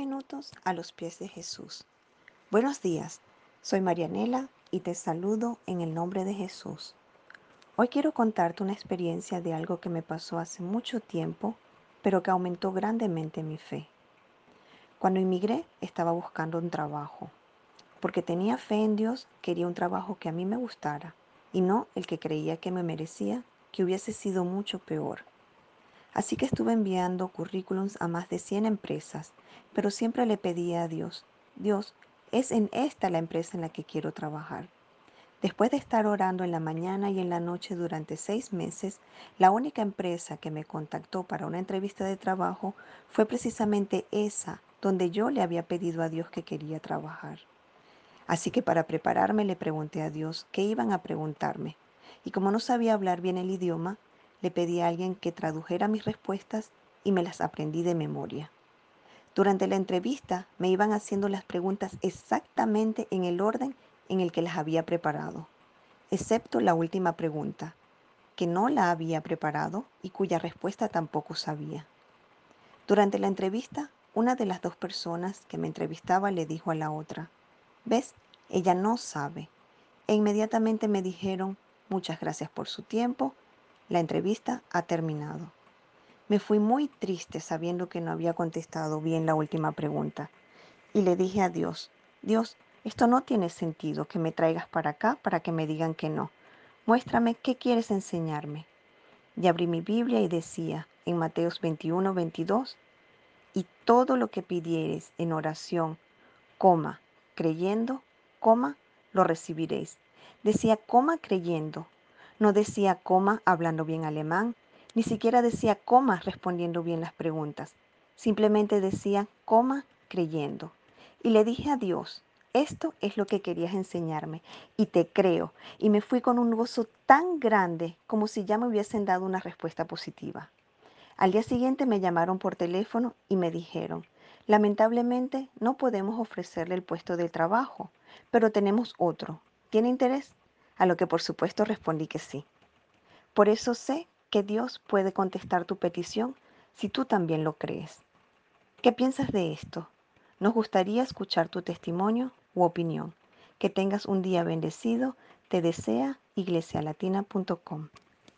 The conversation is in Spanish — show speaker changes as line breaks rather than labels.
minutos a los pies de Jesús. Buenos días, soy Marianela y te saludo en el nombre de Jesús. Hoy quiero contarte una experiencia de algo que me pasó hace mucho tiempo, pero que aumentó grandemente mi fe. Cuando emigré estaba buscando un trabajo. Porque tenía fe en Dios, quería un trabajo que a mí me gustara y no el que creía que me merecía, que hubiese sido mucho peor. Así que estuve enviando currículums a más de 100 empresas, pero siempre le pedía a Dios, Dios, es en esta la empresa en la que quiero trabajar. Después de estar orando en la mañana y en la noche durante seis meses, la única empresa que me contactó para una entrevista de trabajo fue precisamente esa donde yo le había pedido a Dios que quería trabajar. Así que para prepararme le pregunté a Dios qué iban a preguntarme. Y como no sabía hablar bien el idioma, le pedí a alguien que tradujera mis respuestas y me las aprendí de memoria. Durante la entrevista me iban haciendo las preguntas exactamente en el orden en el que las había preparado, excepto la última pregunta, que no la había preparado y cuya respuesta tampoco sabía. Durante la entrevista, una de las dos personas que me entrevistaba le dijo a la otra, ¿ves? Ella no sabe. E inmediatamente me dijeron, muchas gracias por su tiempo la entrevista ha terminado. Me fui muy triste sabiendo que no había contestado bien la última pregunta. Y le dije a Dios, Dios, esto no tiene sentido que me traigas para acá para que me digan que no. Muéstrame qué quieres enseñarme. Y abrí mi Biblia y decía en Mateos 21, 22, y todo lo que pidieres en oración, coma, creyendo, coma, lo recibiréis. Decía, coma creyendo, no decía coma hablando bien alemán, ni siquiera decía coma respondiendo bien las preguntas. Simplemente decía coma creyendo. Y le dije a Dios, esto es lo que querías enseñarme y te creo. Y me fui con un gozo tan grande como si ya me hubiesen dado una respuesta positiva. Al día siguiente me llamaron por teléfono y me dijeron, lamentablemente no podemos ofrecerle el puesto de trabajo, pero tenemos otro. ¿Tiene interés? A lo que por supuesto respondí que sí. Por eso sé que Dios puede contestar tu petición si tú también lo crees. ¿Qué piensas de esto? Nos gustaría escuchar tu testimonio u opinión. Que tengas un día bendecido. Te desea iglesialatina.com.